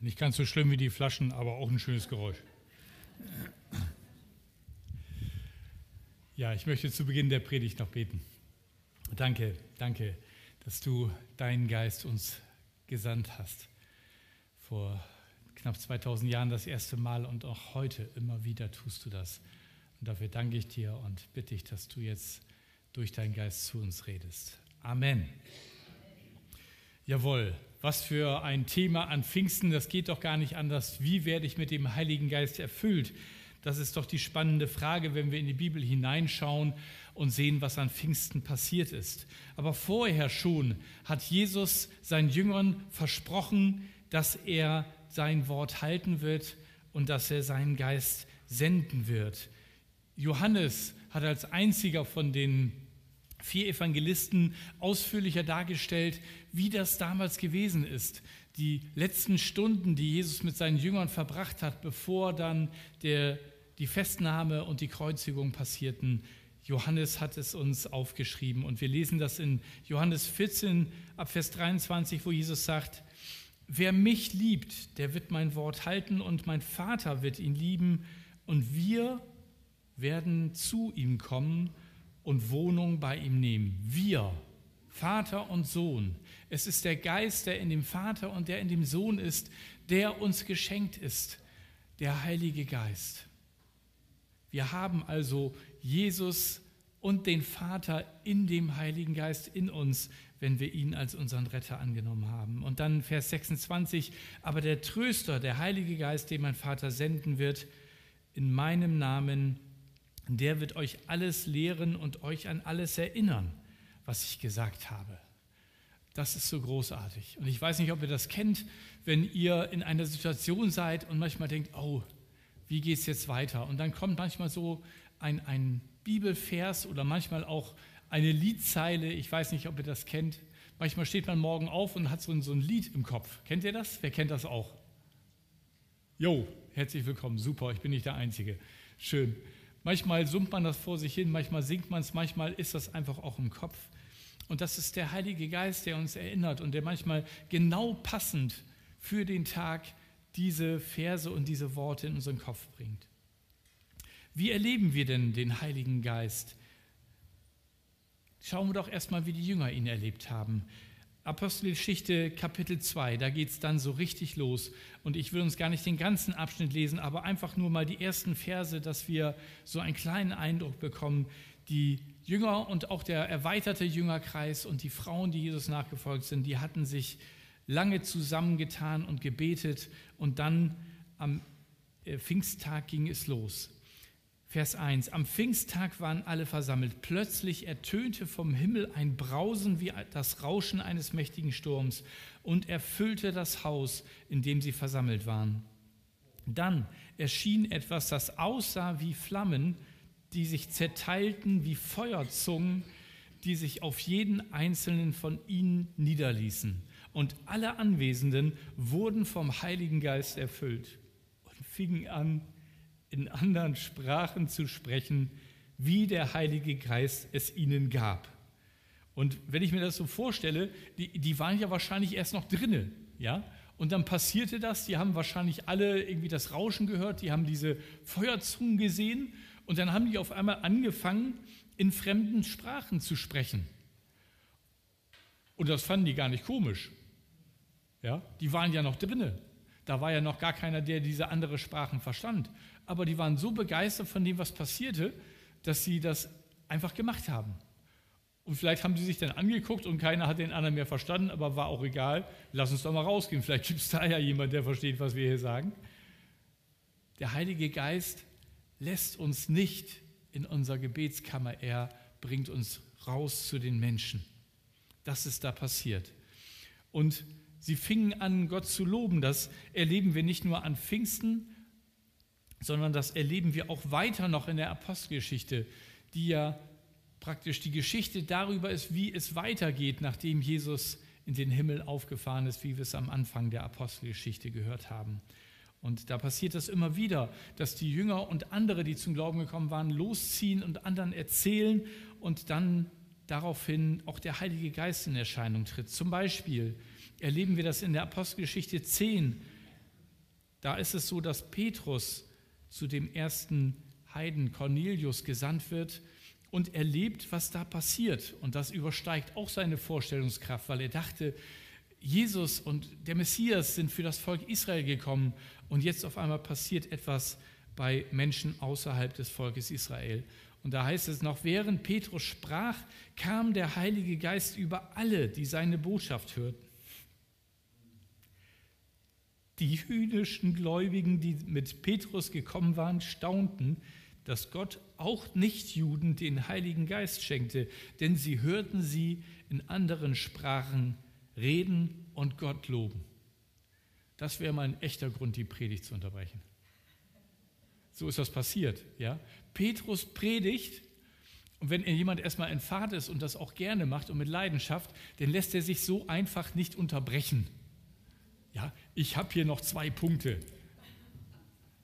Nicht ganz so schlimm wie die Flaschen, aber auch ein schönes Geräusch. Ja, ich möchte zu Beginn der Predigt noch beten. Danke, danke, dass du deinen Geist uns gesandt hast. Vor knapp 2000 Jahren das erste Mal und auch heute immer wieder tust du das. Und dafür danke ich dir und bitte dich, dass du jetzt durch deinen Geist zu uns redest. Amen. Jawohl, was für ein Thema an Pfingsten, das geht doch gar nicht anders. Wie werde ich mit dem Heiligen Geist erfüllt? Das ist doch die spannende Frage, wenn wir in die Bibel hineinschauen und sehen, was an Pfingsten passiert ist. Aber vorher schon hat Jesus seinen Jüngern versprochen, dass er sein Wort halten wird und dass er seinen Geist senden wird. Johannes hat als einziger von den vier Evangelisten ausführlicher dargestellt, wie das damals gewesen ist. Die letzten Stunden, die Jesus mit seinen Jüngern verbracht hat, bevor dann der, die Festnahme und die Kreuzigung passierten. Johannes hat es uns aufgeschrieben und wir lesen das in Johannes 14 ab Vers 23, wo Jesus sagt, wer mich liebt, der wird mein Wort halten und mein Vater wird ihn lieben und wir werden zu ihm kommen und Wohnung bei ihm nehmen. Wir, Vater und Sohn. Es ist der Geist, der in dem Vater und der in dem Sohn ist, der uns geschenkt ist, der Heilige Geist. Wir haben also Jesus und den Vater in dem Heiligen Geist in uns, wenn wir ihn als unseren Retter angenommen haben. Und dann Vers 26, aber der Tröster, der Heilige Geist, den mein Vater senden wird, in meinem Namen, der wird euch alles lehren und euch an alles erinnern, was ich gesagt habe. Das ist so großartig. Und ich weiß nicht, ob ihr das kennt, wenn ihr in einer Situation seid und manchmal denkt, oh, wie geht es jetzt weiter? Und dann kommt manchmal so ein, ein Bibelvers oder manchmal auch eine Liedzeile. Ich weiß nicht, ob ihr das kennt. Manchmal steht man morgen auf und hat so ein, so ein Lied im Kopf. Kennt ihr das? Wer kennt das auch? Jo, herzlich willkommen. Super, ich bin nicht der Einzige. Schön. Manchmal summt man das vor sich hin, manchmal singt man es, manchmal ist das einfach auch im Kopf. Und das ist der Heilige Geist, der uns erinnert und der manchmal genau passend für den Tag diese Verse und diese Worte in unseren Kopf bringt. Wie erleben wir denn den Heiligen Geist? Schauen wir doch erstmal, wie die Jünger ihn erlebt haben. Apostelgeschichte Kapitel 2, da geht es dann so richtig los. Und ich will uns gar nicht den ganzen Abschnitt lesen, aber einfach nur mal die ersten Verse, dass wir so einen kleinen Eindruck bekommen. Die Jünger und auch der erweiterte Jüngerkreis und die Frauen, die Jesus nachgefolgt sind, die hatten sich lange zusammengetan und gebetet. Und dann am äh, Pfingsttag ging es los. Vers 1. Am Pfingsttag waren alle versammelt. Plötzlich ertönte vom Himmel ein Brausen wie das Rauschen eines mächtigen Sturms und erfüllte das Haus, in dem sie versammelt waren. Dann erschien etwas, das aussah wie Flammen, die sich zerteilten wie Feuerzungen, die sich auf jeden einzelnen von ihnen niederließen. Und alle Anwesenden wurden vom Heiligen Geist erfüllt und fingen an, in anderen Sprachen zu sprechen, wie der Heilige Geist es ihnen gab. Und wenn ich mir das so vorstelle, die, die waren ja wahrscheinlich erst noch drinne, ja? Und dann passierte das, die haben wahrscheinlich alle irgendwie das Rauschen gehört, die haben diese Feuerzungen gesehen und dann haben die auf einmal angefangen, in fremden Sprachen zu sprechen. Und das fanden die gar nicht komisch. Ja? Die waren ja noch drinne. Da war ja noch gar keiner, der diese andere Sprachen verstand aber die waren so begeistert von dem, was passierte, dass sie das einfach gemacht haben. Und vielleicht haben sie sich dann angeguckt und keiner hat den anderen mehr verstanden, aber war auch egal. Lass uns doch mal rausgehen. Vielleicht gibt es da ja jemand, der versteht, was wir hier sagen. Der Heilige Geist lässt uns nicht in unserer Gebetskammer. Er bringt uns raus zu den Menschen. Das ist da passiert. Und sie fingen an, Gott zu loben. Das erleben wir nicht nur an Pfingsten, sondern das erleben wir auch weiter noch in der Apostelgeschichte, die ja praktisch die Geschichte darüber ist, wie es weitergeht, nachdem Jesus in den Himmel aufgefahren ist, wie wir es am Anfang der Apostelgeschichte gehört haben. Und da passiert das immer wieder, dass die Jünger und andere, die zum Glauben gekommen waren, losziehen und anderen erzählen und dann daraufhin auch der Heilige Geist in Erscheinung tritt. Zum Beispiel erleben wir das in der Apostelgeschichte 10, da ist es so, dass Petrus zu dem ersten Heiden Cornelius gesandt wird und erlebt, was da passiert. Und das übersteigt auch seine Vorstellungskraft, weil er dachte, Jesus und der Messias sind für das Volk Israel gekommen und jetzt auf einmal passiert etwas bei Menschen außerhalb des Volkes Israel. Und da heißt es noch, während Petrus sprach, kam der Heilige Geist über alle, die seine Botschaft hörten. Die jüdischen Gläubigen, die mit Petrus gekommen waren, staunten, dass Gott auch Nichtjuden den Heiligen Geist schenkte, denn sie hörten sie in anderen Sprachen reden und Gott loben. Das wäre mal ein echter Grund, die Predigt zu unterbrechen. So ist das passiert. Ja? Petrus predigt und wenn jemand erstmal in Fahrt ist und das auch gerne macht und mit Leidenschaft, dann lässt er sich so einfach nicht unterbrechen. Ja, ich habe hier noch zwei Punkte.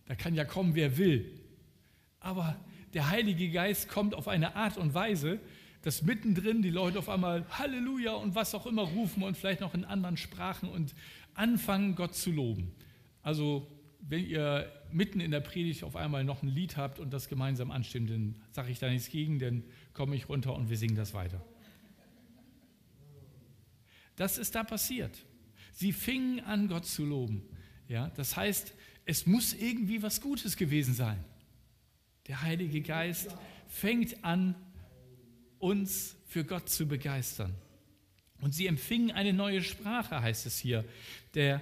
Da kann ja kommen, wer will. Aber der Heilige Geist kommt auf eine Art und Weise, dass mittendrin die Leute auf einmal Halleluja und was auch immer rufen und vielleicht noch in anderen Sprachen und anfangen, Gott zu loben. Also, wenn ihr mitten in der Predigt auf einmal noch ein Lied habt und das gemeinsam anstimmt, dann sage ich da nichts gegen, dann komme ich runter und wir singen das weiter. Das ist da passiert. Sie fingen an, Gott zu loben. Ja, das heißt, es muss irgendwie was Gutes gewesen sein. Der Heilige Geist fängt an, uns für Gott zu begeistern. Und sie empfingen eine neue Sprache, heißt es hier. Der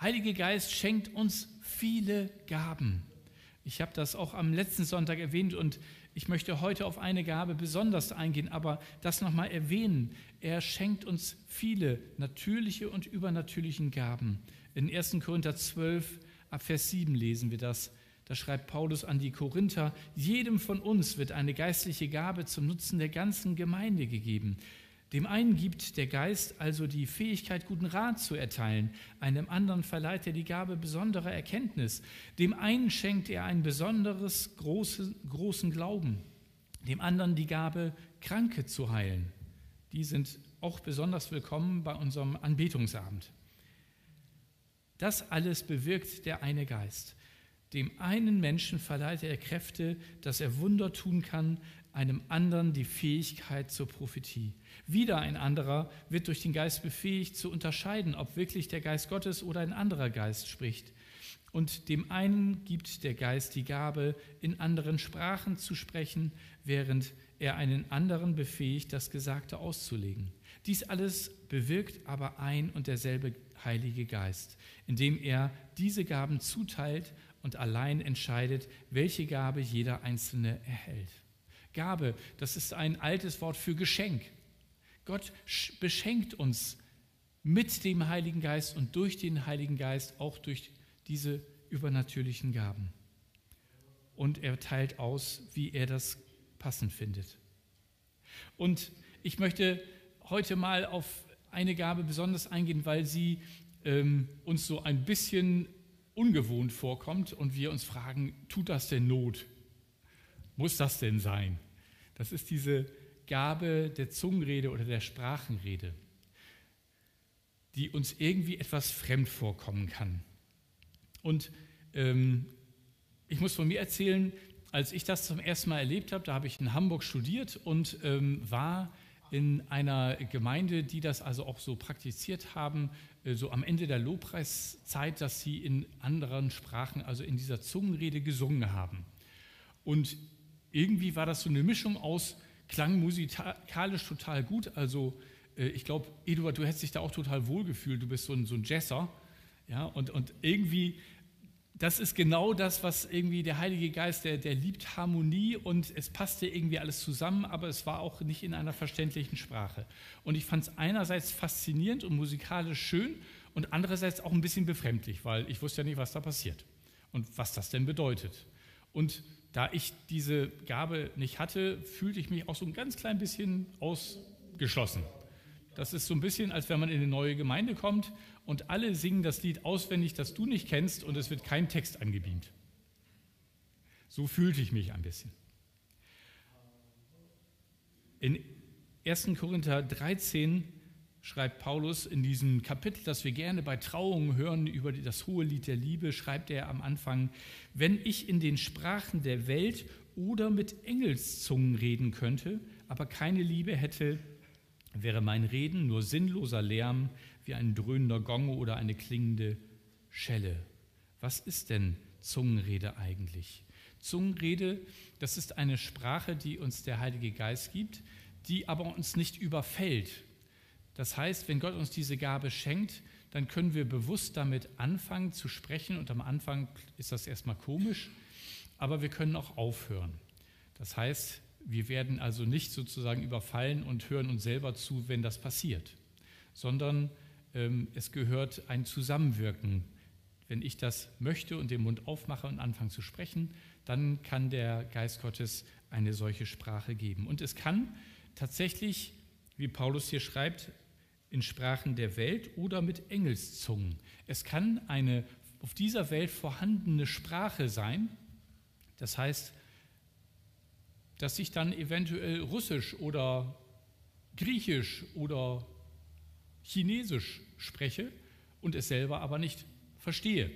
Heilige Geist schenkt uns viele Gaben. Ich habe das auch am letzten Sonntag erwähnt und ich möchte heute auf eine Gabe besonders eingehen, aber das nochmal erwähnen. Er schenkt uns viele natürliche und übernatürliche Gaben. In 1. Korinther 12, ab Vers 7 lesen wir das. Da schreibt Paulus an die Korinther, jedem von uns wird eine geistliche Gabe zum Nutzen der ganzen Gemeinde gegeben. Dem einen gibt der Geist also die Fähigkeit, guten Rat zu erteilen, einem anderen verleiht er die Gabe besonderer Erkenntnis, dem einen schenkt er einen besonderes große, großen Glauben, dem anderen die Gabe, Kranke zu heilen. Die sind auch besonders willkommen bei unserem Anbetungsabend. Das alles bewirkt der eine Geist. Dem einen Menschen verleiht er Kräfte, dass er Wunder tun kann, einem anderen die Fähigkeit zur Prophetie. Wieder ein anderer wird durch den Geist befähigt zu unterscheiden, ob wirklich der Geist Gottes oder ein anderer Geist spricht. Und dem einen gibt der Geist die Gabe, in anderen Sprachen zu sprechen, während er einen anderen befähigt, das Gesagte auszulegen. Dies alles bewirkt aber ein und derselbe Heilige Geist, indem er diese Gaben zuteilt und allein entscheidet, welche Gabe jeder Einzelne erhält. Gabe, das ist ein altes Wort für Geschenk. Gott beschenkt uns mit dem Heiligen Geist und durch den Heiligen Geist auch durch diese übernatürlichen Gaben. Und er teilt aus, wie er das passend findet. Und ich möchte heute mal auf eine Gabe besonders eingehen, weil sie ähm, uns so ein bisschen ungewohnt vorkommt und wir uns fragen, tut das denn Not? Muss das denn sein? Das ist diese Gabe der Zungenrede oder der Sprachenrede, die uns irgendwie etwas fremd vorkommen kann. Und ähm, ich muss von mir erzählen, als ich das zum ersten Mal erlebt habe, da habe ich in Hamburg studiert und ähm, war in einer Gemeinde, die das also auch so praktiziert haben, äh, so am Ende der Lobpreiszeit, dass sie in anderen Sprachen, also in dieser Zungenrede gesungen haben. Und irgendwie war das so eine Mischung aus klang musikalisch total gut. Also äh, ich glaube, Eduard, du hättest dich da auch total wohlgefühlt. Du bist so ein, so ein Jesser. Ja, und, und irgendwie, das ist genau das, was irgendwie der Heilige Geist, der, der liebt Harmonie und es passte irgendwie alles zusammen, aber es war auch nicht in einer verständlichen Sprache. Und ich fand es einerseits faszinierend und musikalisch schön und andererseits auch ein bisschen befremdlich, weil ich wusste ja nicht, was da passiert und was das denn bedeutet. Und da ich diese Gabe nicht hatte, fühlte ich mich auch so ein ganz klein bisschen ausgeschlossen. Das ist so ein bisschen, als wenn man in eine neue Gemeinde kommt und alle singen das Lied auswendig, das du nicht kennst und es wird kein Text angebeamt. So fühlte ich mich ein bisschen. In 1. Korinther 13 schreibt Paulus in diesem Kapitel, das wir gerne bei Trauungen hören über das hohe Lied der Liebe, schreibt er am Anfang, wenn ich in den Sprachen der Welt oder mit Engelszungen reden könnte, aber keine Liebe hätte, wäre mein Reden nur sinnloser Lärm wie ein dröhnender Gong oder eine klingende Schelle. Was ist denn Zungenrede eigentlich? Zungenrede, das ist eine Sprache, die uns der Heilige Geist gibt, die aber uns nicht überfällt. Das heißt, wenn Gott uns diese Gabe schenkt, dann können wir bewusst damit anfangen zu sprechen und am Anfang ist das erstmal komisch, aber wir können auch aufhören. Das heißt, wir werden also nicht sozusagen überfallen und hören uns selber zu, wenn das passiert, sondern ähm, es gehört ein Zusammenwirken. Wenn ich das möchte und den Mund aufmache und anfange zu sprechen, dann kann der Geist Gottes eine solche Sprache geben. Und es kann tatsächlich, wie Paulus hier schreibt, in Sprachen der Welt oder mit Engelszungen. Es kann eine auf dieser Welt vorhandene Sprache sein. Das heißt, dass ich dann eventuell Russisch oder Griechisch oder Chinesisch spreche und es selber aber nicht verstehe.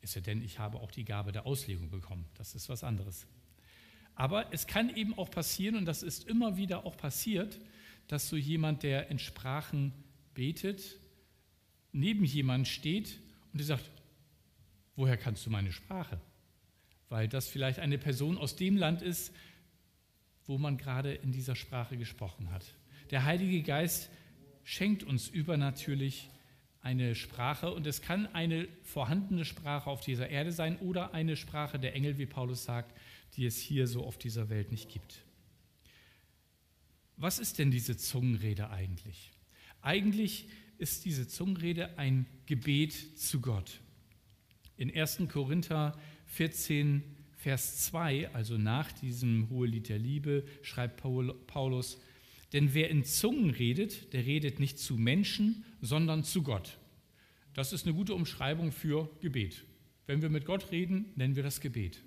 Ist ja denn, ich habe auch die Gabe der Auslegung bekommen. Das ist was anderes. Aber es kann eben auch passieren, und das ist immer wieder auch passiert, dass so jemand, der in Sprachen betet, neben jemand steht und der sagt, woher kannst du meine Sprache? Weil das vielleicht eine Person aus dem Land ist, wo man gerade in dieser Sprache gesprochen hat. Der Heilige Geist schenkt uns übernatürlich eine Sprache und es kann eine vorhandene Sprache auf dieser Erde sein oder eine Sprache der Engel, wie Paulus sagt, die es hier so auf dieser Welt nicht gibt. Was ist denn diese Zungenrede eigentlich? Eigentlich ist diese Zungenrede ein Gebet zu Gott. In 1. Korinther 14, Vers 2, also nach diesem Hohelied der Liebe, schreibt Paulus, denn wer in Zungen redet, der redet nicht zu Menschen, sondern zu Gott. Das ist eine gute Umschreibung für Gebet. Wenn wir mit Gott reden, nennen wir das Gebet.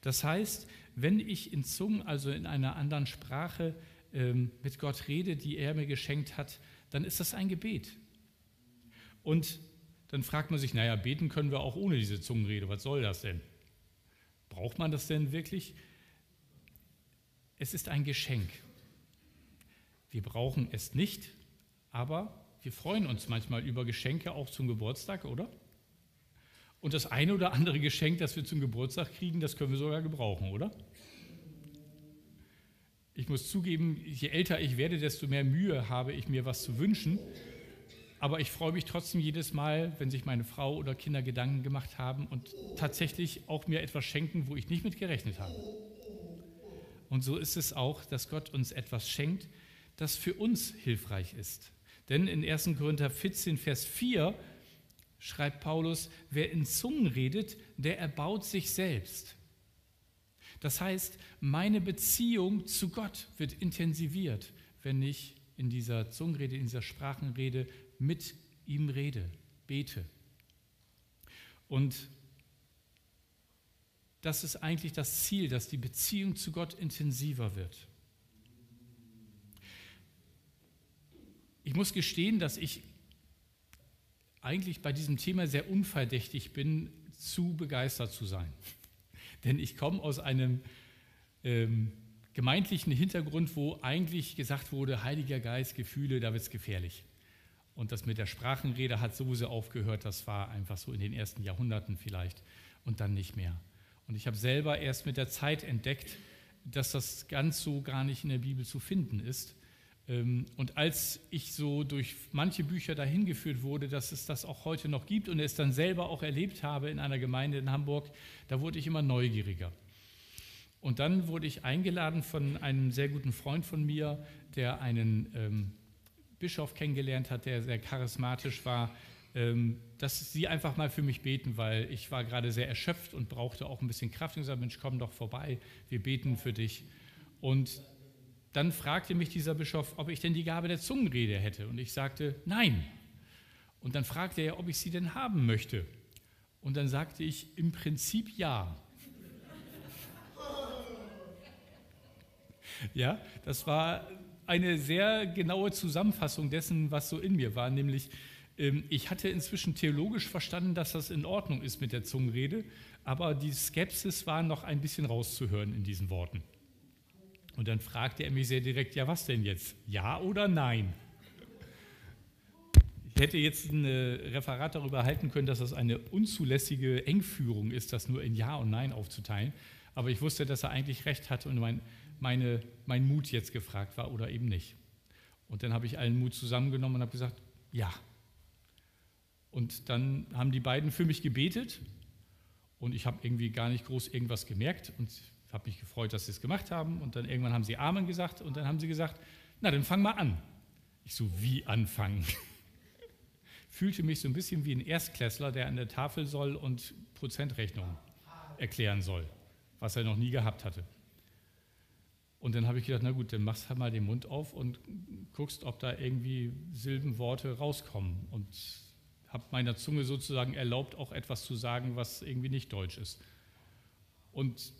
Das heißt, wenn ich in Zungen, also in einer anderen Sprache, mit Gott rede, die er mir geschenkt hat, dann ist das ein Gebet. Und dann fragt man sich, naja, beten können wir auch ohne diese Zungenrede. Was soll das denn? Braucht man das denn wirklich? Es ist ein Geschenk. Wir brauchen es nicht, aber wir freuen uns manchmal über Geschenke auch zum Geburtstag, oder? Und das eine oder andere Geschenk, das wir zum Geburtstag kriegen, das können wir sogar gebrauchen, oder? Ich muss zugeben, je älter ich werde, desto mehr Mühe habe ich mir was zu wünschen. Aber ich freue mich trotzdem jedes Mal, wenn sich meine Frau oder Kinder Gedanken gemacht haben und tatsächlich auch mir etwas schenken, wo ich nicht mit gerechnet habe. Und so ist es auch, dass Gott uns etwas schenkt, das für uns hilfreich ist. Denn in 1. Korinther 14, Vers 4 schreibt Paulus, wer in Zungen redet, der erbaut sich selbst. Das heißt, meine Beziehung zu Gott wird intensiviert, wenn ich in dieser Zungenrede, in dieser Sprachenrede mit ihm rede, bete. Und das ist eigentlich das Ziel, dass die Beziehung zu Gott intensiver wird. Ich muss gestehen, dass ich eigentlich bei diesem Thema sehr unverdächtig bin, zu begeistert zu sein. Denn ich komme aus einem ähm, gemeindlichen Hintergrund, wo eigentlich gesagt wurde, Heiliger Geist, Gefühle, da wird es gefährlich. Und das mit der Sprachenrede hat sowieso aufgehört, das war einfach so in den ersten Jahrhunderten vielleicht und dann nicht mehr. Und ich habe selber erst mit der Zeit entdeckt, dass das ganz so gar nicht in der Bibel zu finden ist und als ich so durch manche Bücher dahin geführt wurde, dass es das auch heute noch gibt und es dann selber auch erlebt habe in einer Gemeinde in Hamburg, da wurde ich immer neugieriger. Und dann wurde ich eingeladen von einem sehr guten Freund von mir, der einen ähm, Bischof kennengelernt hat, der sehr charismatisch war, ähm, dass sie einfach mal für mich beten, weil ich war gerade sehr erschöpft und brauchte auch ein bisschen Kraft und gesagt, Mensch, komm doch vorbei, wir beten für dich. Und dann fragte mich dieser Bischof, ob ich denn die Gabe der Zungenrede hätte. Und ich sagte, nein. Und dann fragte er, ob ich sie denn haben möchte. Und dann sagte ich, im Prinzip ja. ja, das war eine sehr genaue Zusammenfassung dessen, was so in mir war, nämlich ähm, ich hatte inzwischen theologisch verstanden, dass das in Ordnung ist mit der Zungenrede, aber die Skepsis war noch ein bisschen rauszuhören in diesen Worten. Und dann fragte er mich sehr direkt, ja was denn jetzt? Ja oder nein? Ich hätte jetzt ein Referat darüber halten können, dass das eine unzulässige Engführung ist, das nur in Ja und Nein aufzuteilen. Aber ich wusste, dass er eigentlich recht hatte und mein, meine, mein Mut jetzt gefragt war oder eben nicht. Und dann habe ich allen Mut zusammengenommen und habe gesagt, ja. Und dann haben die beiden für mich gebetet und ich habe irgendwie gar nicht groß irgendwas gemerkt und habe mich gefreut, dass sie es gemacht haben. Und dann irgendwann haben sie Amen gesagt und dann haben sie gesagt, na dann fang mal an. Ich so, wie anfangen? Fühlte mich so ein bisschen wie ein Erstklässler, der an der Tafel soll und Prozentrechnung erklären soll was er noch nie gehabt hatte. Und dann habe ich gedacht, na gut, dann machst halt mal den Mund auf und guckst, ob da irgendwie Silbenworte rauskommen. Und habe meiner Zunge sozusagen erlaubt, auch etwas zu sagen, was irgendwie nicht deutsch ist. Und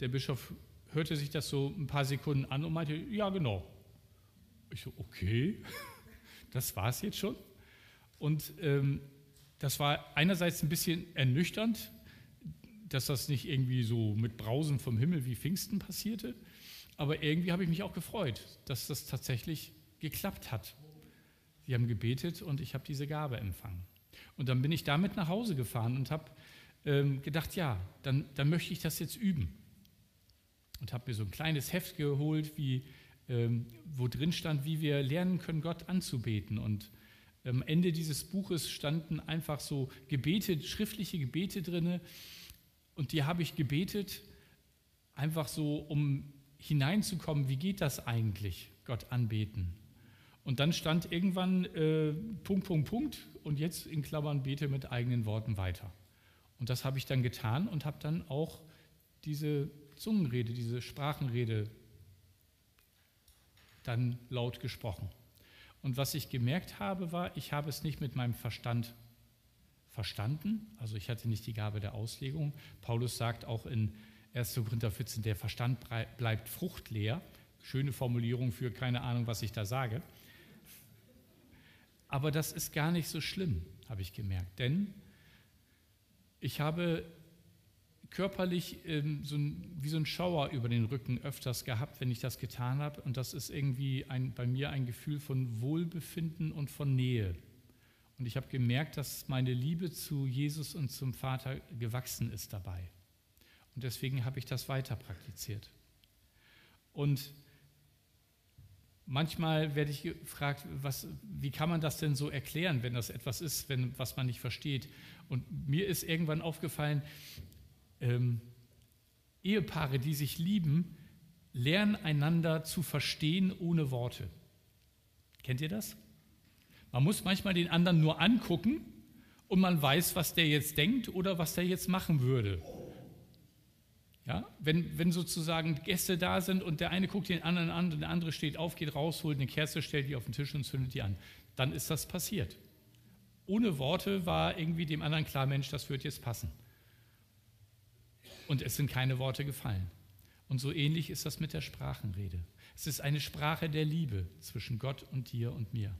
der Bischof hörte sich das so ein paar Sekunden an und meinte, ja genau. Ich so, okay, das war es jetzt schon. Und ähm, das war einerseits ein bisschen ernüchternd, dass das nicht irgendwie so mit Brausen vom Himmel wie Pfingsten passierte, aber irgendwie habe ich mich auch gefreut, dass das tatsächlich geklappt hat. Sie haben gebetet und ich habe diese Gabe empfangen. Und dann bin ich damit nach Hause gefahren und habe ähm, gedacht, ja, dann, dann möchte ich das jetzt üben. Und habe mir so ein kleines Heft geholt, wie, ähm, wo drin stand, wie wir lernen können, Gott anzubeten. Und am Ende dieses Buches standen einfach so Gebete, schriftliche Gebete drin, und die habe ich gebetet, einfach so, um hineinzukommen, wie geht das eigentlich, Gott anbeten. Und dann stand irgendwann äh, Punkt, Punkt, Punkt und jetzt in Klammern bete mit eigenen Worten weiter. Und das habe ich dann getan und habe dann auch diese Zungenrede, diese Sprachenrede dann laut gesprochen. Und was ich gemerkt habe, war, ich habe es nicht mit meinem Verstand verstanden. Also ich hatte nicht die Gabe der Auslegung. Paulus sagt auch in 1. Korinther 14, der Verstand bleibt fruchtleer. Schöne Formulierung für keine Ahnung, was ich da sage. Aber das ist gar nicht so schlimm, habe ich gemerkt. Denn ich habe körperlich ähm, so ein, wie so ein Schauer über den Rücken öfters gehabt, wenn ich das getan habe. Und das ist irgendwie ein, bei mir ein Gefühl von Wohlbefinden und von Nähe. Und ich habe gemerkt, dass meine Liebe zu Jesus und zum Vater gewachsen ist dabei. Und deswegen habe ich das weiter praktiziert. Und manchmal werde ich gefragt, was, wie kann man das denn so erklären, wenn das etwas ist, wenn, was man nicht versteht. Und mir ist irgendwann aufgefallen, ähm, Ehepaare, die sich lieben, lernen einander zu verstehen ohne Worte. Kennt ihr das? Man muss manchmal den anderen nur angucken und man weiß, was der jetzt denkt oder was der jetzt machen würde. Ja, wenn, wenn sozusagen Gäste da sind und der eine guckt den anderen an und der andere steht auf, geht raus, holt eine Kerze, stellt die auf den Tisch und zündet die an, dann ist das passiert. Ohne Worte war irgendwie dem anderen klar, Mensch, das wird jetzt passen. Und es sind keine Worte gefallen. Und so ähnlich ist das mit der Sprachenrede. Es ist eine Sprache der Liebe zwischen Gott und dir und mir.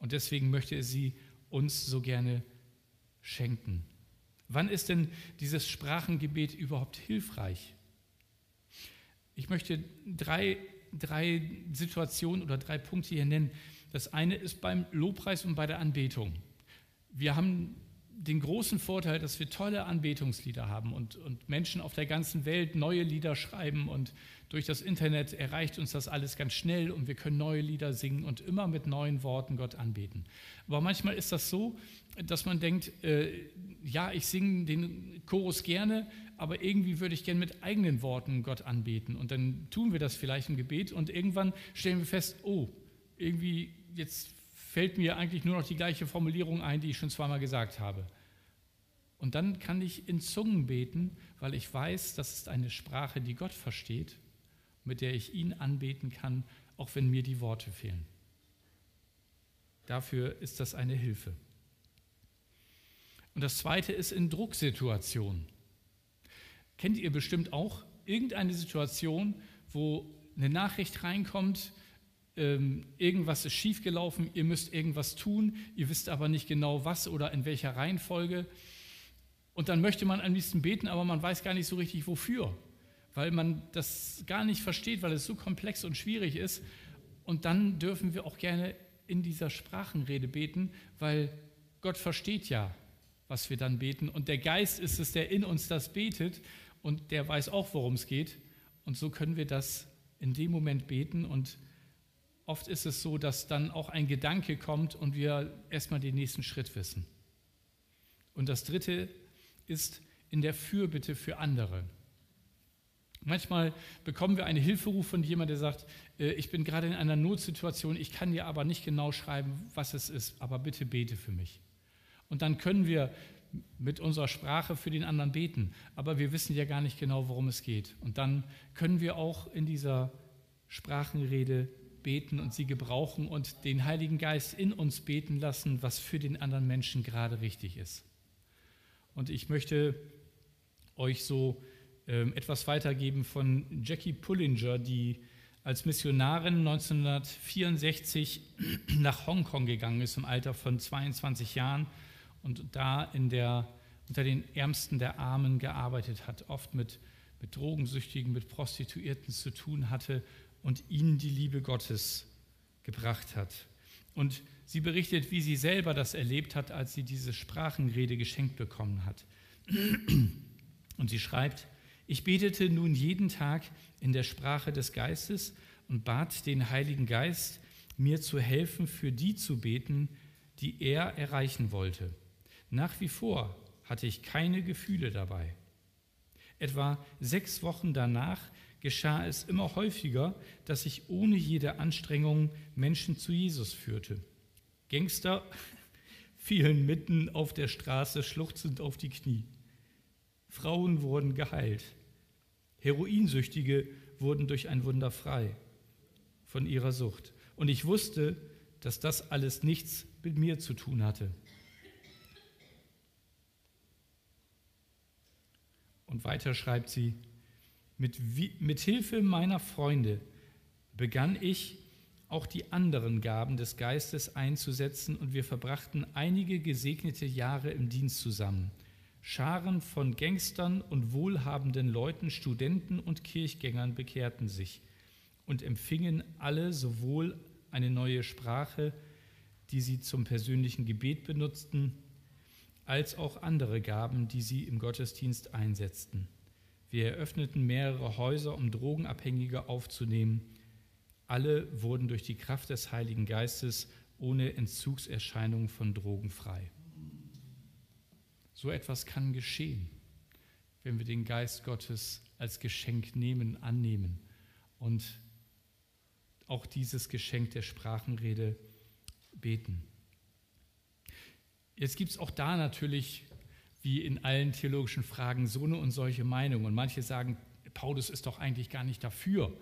Und deswegen möchte er sie uns so gerne schenken. Wann ist denn dieses Sprachengebet überhaupt hilfreich? Ich möchte drei, drei Situationen oder drei Punkte hier nennen. Das eine ist beim Lobpreis und bei der Anbetung. Wir haben den großen Vorteil, dass wir tolle Anbetungslieder haben und, und Menschen auf der ganzen Welt neue Lieder schreiben und durch das Internet erreicht uns das alles ganz schnell und wir können neue Lieder singen und immer mit neuen Worten Gott anbeten. Aber manchmal ist das so, dass man denkt, äh, ja, ich singe den Chorus gerne, aber irgendwie würde ich gerne mit eigenen Worten Gott anbeten. Und dann tun wir das vielleicht im Gebet und irgendwann stellen wir fest, oh, irgendwie jetzt fällt mir eigentlich nur noch die gleiche Formulierung ein, die ich schon zweimal gesagt habe. Und dann kann ich in Zungen beten, weil ich weiß, das ist eine Sprache, die Gott versteht, mit der ich ihn anbeten kann, auch wenn mir die Worte fehlen. Dafür ist das eine Hilfe. Und das Zweite ist in Drucksituationen. Kennt ihr bestimmt auch irgendeine Situation, wo eine Nachricht reinkommt, ähm, irgendwas ist schiefgelaufen, ihr müsst irgendwas tun, ihr wisst aber nicht genau was oder in welcher Reihenfolge. Und dann möchte man am liebsten beten, aber man weiß gar nicht so richtig wofür, weil man das gar nicht versteht, weil es so komplex und schwierig ist. Und dann dürfen wir auch gerne in dieser Sprachenrede beten, weil Gott versteht ja, was wir dann beten. Und der Geist ist es, der in uns das betet und der weiß auch, worum es geht. Und so können wir das in dem Moment beten und oft ist es so, dass dann auch ein Gedanke kommt und wir erstmal den nächsten Schritt wissen. Und das Dritte ist in der Fürbitte für andere. Manchmal bekommen wir einen Hilferuf von jemandem, der sagt, äh, ich bin gerade in einer Notsituation, ich kann dir aber nicht genau schreiben, was es ist, aber bitte bete für mich. Und dann können wir mit unserer Sprache für den anderen beten, aber wir wissen ja gar nicht genau, worum es geht. Und dann können wir auch in dieser Sprachenrede beten und sie gebrauchen und den Heiligen Geist in uns beten lassen, was für den anderen Menschen gerade richtig ist. Und ich möchte euch so äh, etwas weitergeben von Jackie Pullinger, die als Missionarin 1964 nach Hongkong gegangen ist im Alter von 22 Jahren und da in der, unter den Ärmsten der Armen gearbeitet hat, oft mit, mit Drogensüchtigen, mit Prostituierten zu tun hatte und ihnen die Liebe Gottes gebracht hat. Und sie berichtet, wie sie selber das erlebt hat, als sie diese Sprachenrede geschenkt bekommen hat. Und sie schreibt, ich betete nun jeden Tag in der Sprache des Geistes und bat den Heiligen Geist, mir zu helfen, für die zu beten, die er erreichen wollte. Nach wie vor hatte ich keine Gefühle dabei. Etwa sechs Wochen danach geschah es immer häufiger, dass ich ohne jede Anstrengung Menschen zu Jesus führte. Gangster fielen mitten auf der Straße schluchzend auf die Knie. Frauen wurden geheilt. Heroinsüchtige wurden durch ein Wunder frei von ihrer Sucht. Und ich wusste, dass das alles nichts mit mir zu tun hatte. Und weiter schreibt sie, mit, mit Hilfe meiner Freunde begann ich auch die anderen Gaben des Geistes einzusetzen und wir verbrachten einige gesegnete Jahre im Dienst zusammen. Scharen von Gangstern und wohlhabenden Leuten, Studenten und Kirchgängern bekehrten sich und empfingen alle sowohl eine neue Sprache, die sie zum persönlichen Gebet benutzten, als auch andere Gaben, die sie im Gottesdienst einsetzten. Wir eröffneten mehrere Häuser, um Drogenabhängige aufzunehmen. Alle wurden durch die Kraft des Heiligen Geistes ohne Entzugserscheinungen von Drogen frei. So etwas kann geschehen, wenn wir den Geist Gottes als Geschenk nehmen, annehmen und auch dieses Geschenk der Sprachenrede beten. Jetzt gibt es auch da natürlich wie in allen theologischen Fragen so eine und solche Meinungen. Und manche sagen, Paulus ist doch eigentlich gar nicht dafür.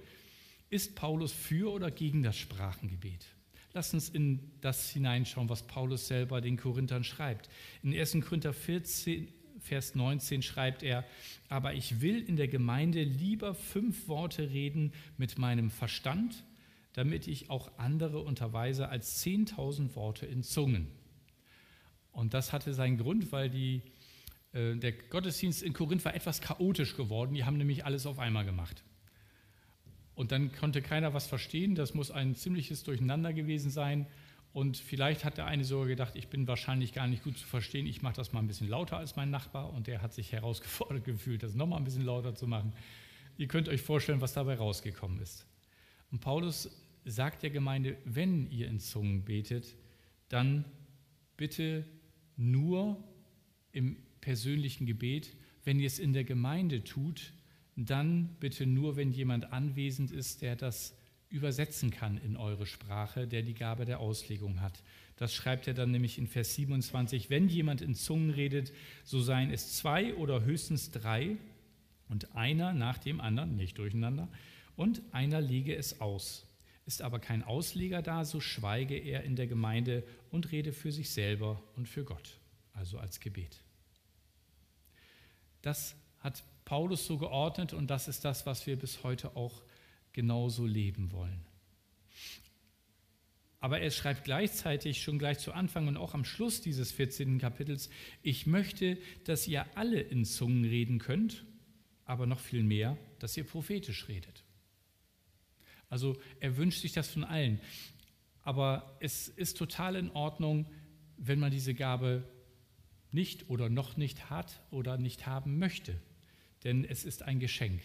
Ist Paulus für oder gegen das Sprachengebet? Lass uns in das hineinschauen, was Paulus selber den Korinthern schreibt. In 1. Korinther 14, Vers 19 schreibt er, aber ich will in der Gemeinde lieber fünf Worte reden mit meinem Verstand, damit ich auch andere unterweise als zehntausend Worte in Zungen. Und das hatte seinen Grund, weil die äh, der Gottesdienst in Korinth war etwas chaotisch geworden. Die haben nämlich alles auf einmal gemacht. Und dann konnte keiner was verstehen. Das muss ein ziemliches Durcheinander gewesen sein. Und vielleicht hat der eine sogar gedacht, ich bin wahrscheinlich gar nicht gut zu verstehen. Ich mache das mal ein bisschen lauter als mein Nachbar. Und der hat sich herausgefordert gefühlt, das nochmal ein bisschen lauter zu machen. Ihr könnt euch vorstellen, was dabei rausgekommen ist. Und Paulus sagt der Gemeinde, wenn ihr in Zungen betet, dann bitte nur im persönlichen Gebet. Wenn ihr es in der Gemeinde tut, dann bitte nur, wenn jemand anwesend ist, der das übersetzen kann in eure Sprache, der die Gabe der Auslegung hat. Das schreibt er dann nämlich in Vers 27. Wenn jemand in Zungen redet, so seien es zwei oder höchstens drei und einer nach dem anderen, nicht durcheinander, und einer lege es aus. Ist aber kein Ausleger da, so schweige er in der Gemeinde und rede für sich selber und für Gott, also als Gebet. Das hat Paulus so geordnet und das ist das, was wir bis heute auch genauso leben wollen. Aber er schreibt gleichzeitig schon gleich zu Anfang und auch am Schluss dieses 14. Kapitels, ich möchte, dass ihr alle in Zungen reden könnt, aber noch viel mehr, dass ihr prophetisch redet. Also er wünscht sich das von allen. Aber es ist total in Ordnung, wenn man diese Gabe nicht oder noch nicht hat oder nicht haben möchte. Denn es ist ein Geschenk.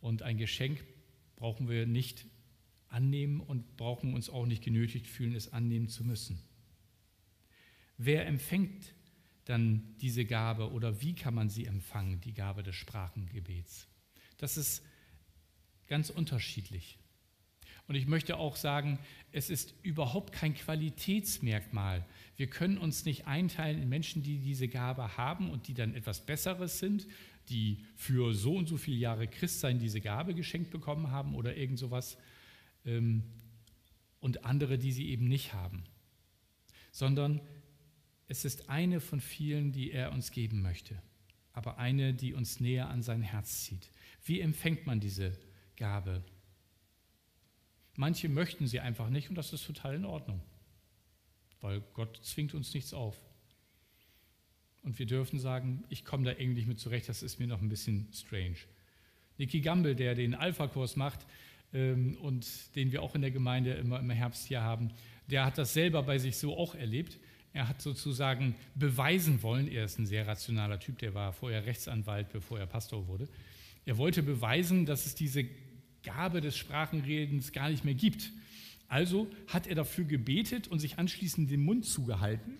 Und ein Geschenk brauchen wir nicht annehmen und brauchen uns auch nicht genötigt fühlen, es annehmen zu müssen. Wer empfängt dann diese Gabe oder wie kann man sie empfangen, die Gabe des Sprachengebets? Das ist ganz unterschiedlich. Und ich möchte auch sagen, es ist überhaupt kein Qualitätsmerkmal. Wir können uns nicht einteilen in Menschen, die diese Gabe haben und die dann etwas Besseres sind, die für so und so viele Jahre Christsein diese Gabe geschenkt bekommen haben oder irgend sowas, ähm, und andere, die sie eben nicht haben. Sondern es ist eine von vielen, die er uns geben möchte, aber eine, die uns näher an sein Herz zieht. Wie empfängt man diese Gabe? Manche möchten sie einfach nicht und das ist total in Ordnung, weil Gott zwingt uns nichts auf. Und wir dürfen sagen, ich komme da irgendwie nicht mit zurecht, das ist mir noch ein bisschen strange. Niki Gamble, der den Alpha-Kurs macht ähm, und den wir auch in der Gemeinde immer im Herbst hier haben, der hat das selber bei sich so auch erlebt. Er hat sozusagen beweisen wollen, er ist ein sehr rationaler Typ, der war vorher Rechtsanwalt, bevor er Pastor wurde. Er wollte beweisen, dass es diese Gabe des Sprachenredens gar nicht mehr gibt. Also hat er dafür gebetet und sich anschließend den Mund zugehalten,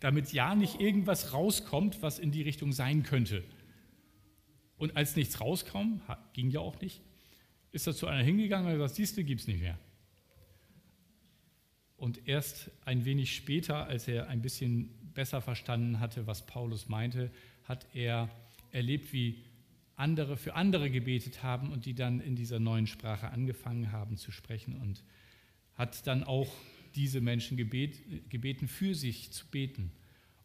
damit ja nicht irgendwas rauskommt, was in die Richtung sein könnte. Und als nichts rauskam, ging ja auch nicht, ist er zu einer hingegangen und hat gesagt, siehst du, gibt es nicht mehr. Und erst ein wenig später, als er ein bisschen besser verstanden hatte, was Paulus meinte, hat er erlebt, wie andere für andere gebetet haben und die dann in dieser neuen Sprache angefangen haben zu sprechen und hat dann auch diese Menschen gebet, gebeten, für sich zu beten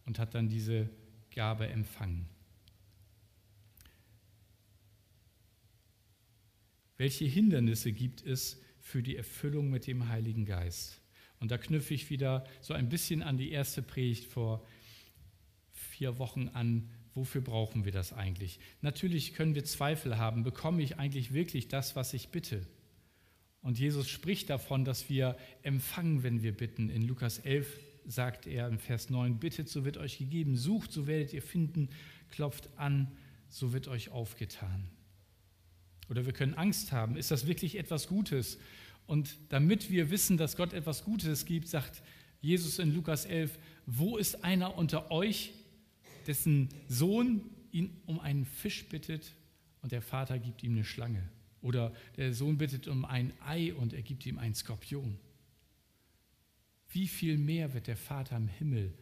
und hat dann diese Gabe empfangen. Welche Hindernisse gibt es für die Erfüllung mit dem Heiligen Geist? Und da knüpfe ich wieder so ein bisschen an die erste Predigt vor vier Wochen an, wofür brauchen wir das eigentlich? Natürlich können wir Zweifel haben, bekomme ich eigentlich wirklich das, was ich bitte? Und Jesus spricht davon, dass wir empfangen, wenn wir bitten. In Lukas 11 sagt er im Vers 9, bittet, so wird euch gegeben, sucht, so werdet ihr finden, klopft an, so wird euch aufgetan. Oder wir können Angst haben, ist das wirklich etwas Gutes? Und damit wir wissen, dass Gott etwas Gutes gibt, sagt Jesus in Lukas 11, wo ist einer unter euch, dessen Sohn ihn um einen Fisch bittet und der Vater gibt ihm eine Schlange. Oder der Sohn bittet um ein Ei und er gibt ihm einen Skorpion. Wie viel mehr wird der Vater im Himmel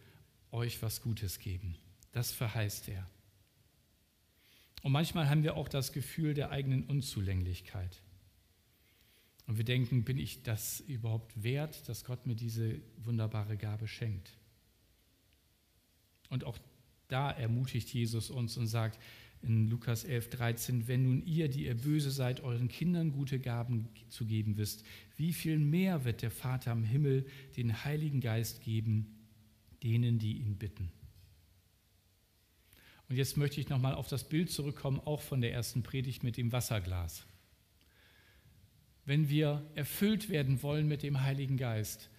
euch was Gutes geben? Das verheißt er. Und manchmal haben wir auch das Gefühl der eigenen Unzulänglichkeit. Und wir denken, bin ich das überhaupt wert, dass Gott mir diese wunderbare Gabe schenkt? Und auch da ermutigt Jesus uns und sagt in Lukas 11, 13, wenn nun ihr, die ihr böse seid, euren Kindern gute Gaben zu geben wisst, wie viel mehr wird der Vater im Himmel den Heiligen Geist geben, denen, die ihn bitten. Und jetzt möchte ich nochmal auf das Bild zurückkommen, auch von der ersten Predigt mit dem Wasserglas. Wenn wir erfüllt werden wollen mit dem Heiligen Geist,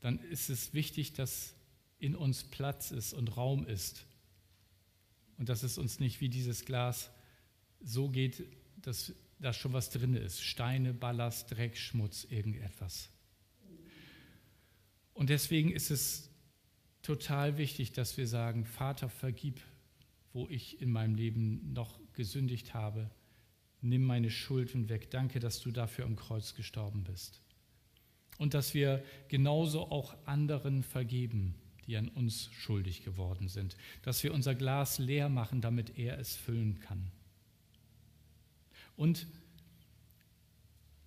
dann ist es wichtig, dass in uns Platz ist und Raum ist, und dass es uns nicht wie dieses Glas so geht, dass da schon was drin ist. Steine, Ballast, Dreck, Schmutz, irgendetwas. Und deswegen ist es total wichtig, dass wir sagen, Vater, vergib, wo ich in meinem Leben noch gesündigt habe. Nimm meine Schulden weg. Danke, dass du dafür am Kreuz gestorben bist. Und dass wir genauso auch anderen vergeben, die an uns schuldig geworden sind, dass wir unser Glas leer machen, damit er es füllen kann. Und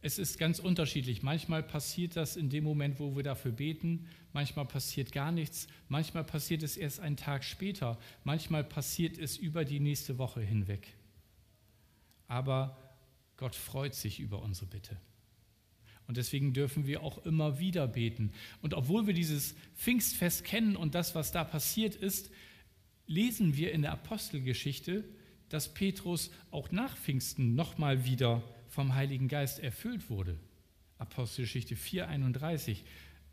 es ist ganz unterschiedlich. Manchmal passiert das in dem Moment, wo wir dafür beten, manchmal passiert gar nichts, manchmal passiert es erst einen Tag später, manchmal passiert es über die nächste Woche hinweg. Aber Gott freut sich über unsere Bitte. Und deswegen dürfen wir auch immer wieder beten. Und obwohl wir dieses Pfingstfest kennen und das, was da passiert ist, lesen wir in der Apostelgeschichte, dass Petrus auch nach Pfingsten nochmal wieder vom Heiligen Geist erfüllt wurde. Apostelgeschichte 4,31.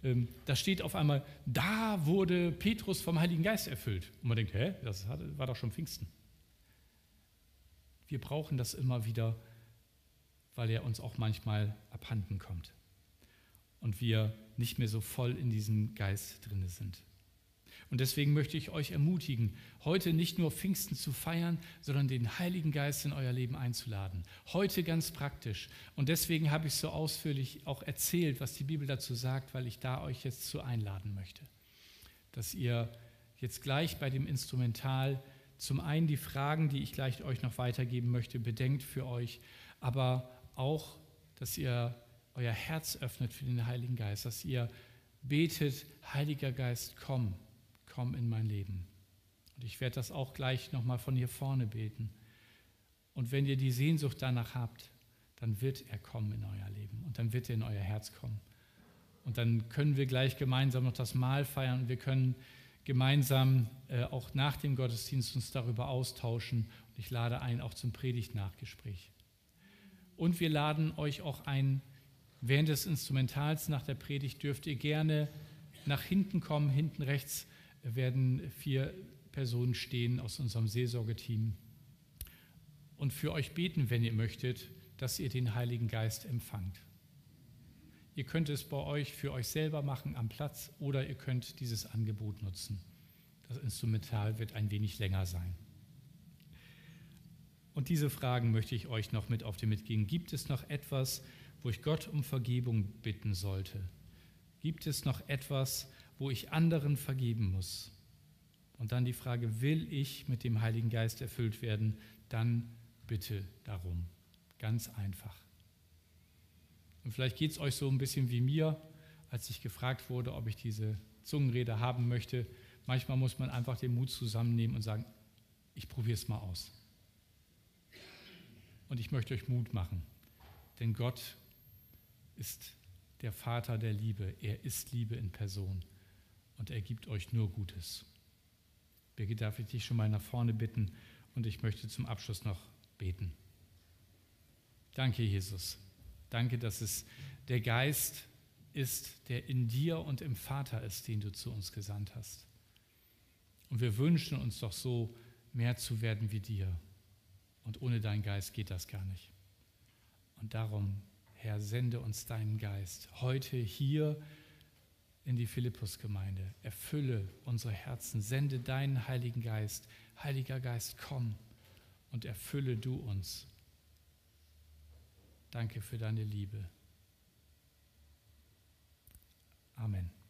Ähm, da steht auf einmal, da wurde Petrus vom Heiligen Geist erfüllt. Und man denkt, hä, das war doch schon Pfingsten. Wir brauchen das immer wieder weil er uns auch manchmal abhanden kommt und wir nicht mehr so voll in diesem Geist drinne sind. Und deswegen möchte ich euch ermutigen, heute nicht nur Pfingsten zu feiern, sondern den Heiligen Geist in euer Leben einzuladen. Heute ganz praktisch. Und deswegen habe ich so ausführlich auch erzählt, was die Bibel dazu sagt, weil ich da euch jetzt zu einladen möchte. Dass ihr jetzt gleich bei dem Instrumental zum einen die Fragen, die ich gleich euch noch weitergeben möchte, bedenkt für euch, aber auch, dass ihr euer Herz öffnet für den Heiligen Geist, dass ihr betet, Heiliger Geist, komm, komm in mein Leben. Und ich werde das auch gleich nochmal von hier vorne beten. Und wenn ihr die Sehnsucht danach habt, dann wird er kommen in euer Leben und dann wird er in euer Herz kommen. Und dann können wir gleich gemeinsam noch das Mahl feiern und wir können gemeinsam äh, auch nach dem Gottesdienst uns darüber austauschen. Und ich lade ein, auch zum Predigt-Nachgespräch. Und wir laden euch auch ein, während des Instrumentals nach der Predigt dürft ihr gerne nach hinten kommen. Hinten rechts werden vier Personen stehen aus unserem Seelsorgeteam und für euch beten, wenn ihr möchtet, dass ihr den Heiligen Geist empfangt. Ihr könnt es bei euch für euch selber machen am Platz oder ihr könnt dieses Angebot nutzen. Das Instrumental wird ein wenig länger sein. Und diese Fragen möchte ich euch noch mit auf den mitgeben. Gibt es noch etwas, wo ich Gott um Vergebung bitten sollte? Gibt es noch etwas, wo ich anderen vergeben muss? Und dann die Frage, will ich mit dem Heiligen Geist erfüllt werden? Dann bitte darum. Ganz einfach. Und vielleicht geht es euch so ein bisschen wie mir, als ich gefragt wurde, ob ich diese Zungenrede haben möchte. Manchmal muss man einfach den Mut zusammennehmen und sagen, ich probiere es mal aus. Und ich möchte euch Mut machen, denn Gott ist der Vater der Liebe. Er ist Liebe in Person und er gibt euch nur Gutes. Birgit, darf ich dich schon mal nach vorne bitten und ich möchte zum Abschluss noch beten. Danke, Jesus. Danke, dass es der Geist ist, der in dir und im Vater ist, den du zu uns gesandt hast. Und wir wünschen uns doch so, mehr zu werden wie dir. Und ohne deinen Geist geht das gar nicht. Und darum, Herr, sende uns deinen Geist heute hier in die Philippus-Gemeinde. Erfülle unsere Herzen, sende deinen Heiligen Geist. Heiliger Geist, komm und erfülle du uns. Danke für deine Liebe. Amen.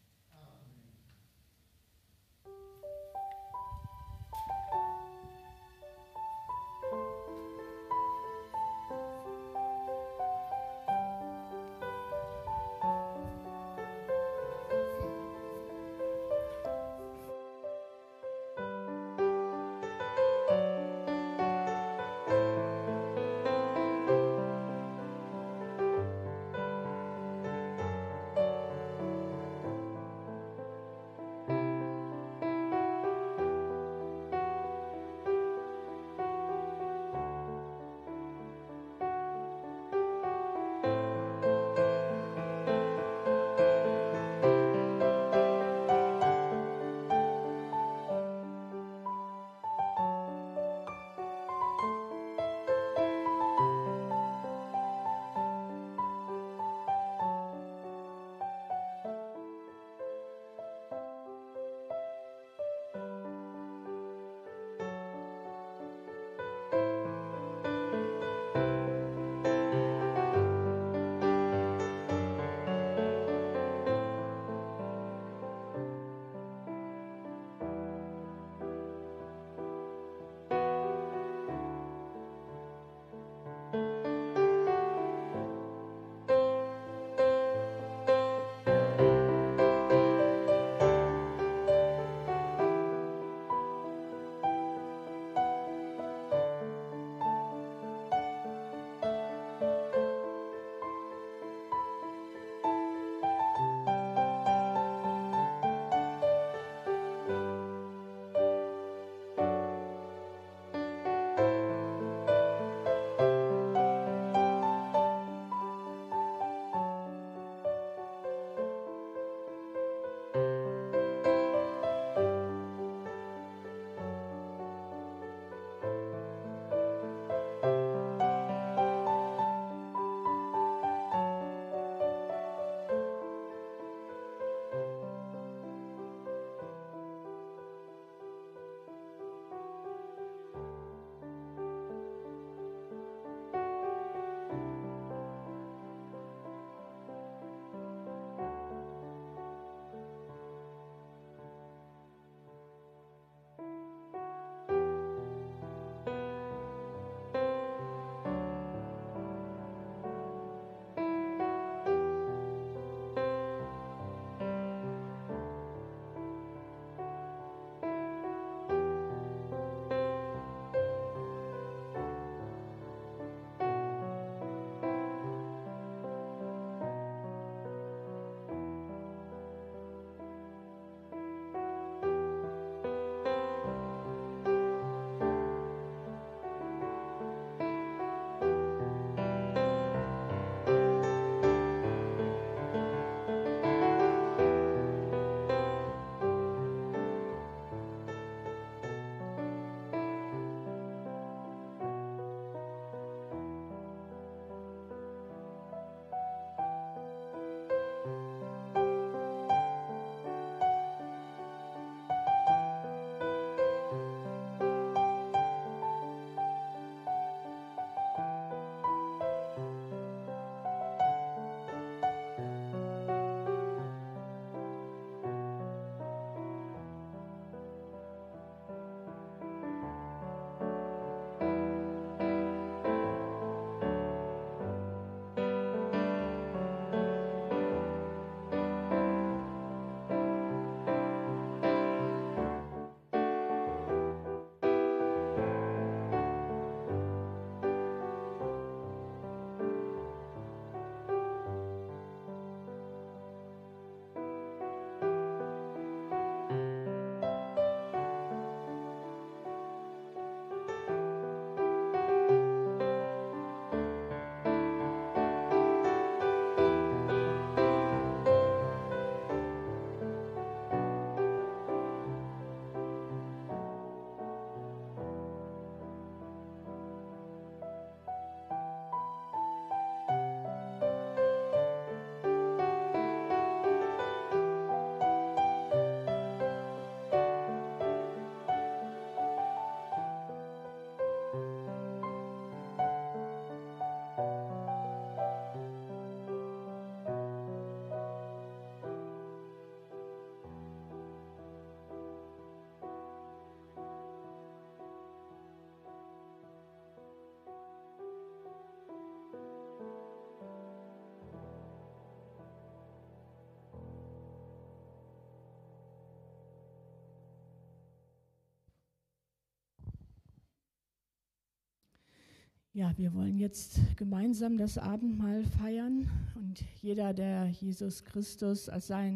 Ja, wir wollen jetzt gemeinsam das Abendmahl feiern und jeder, der Jesus Christus als seinen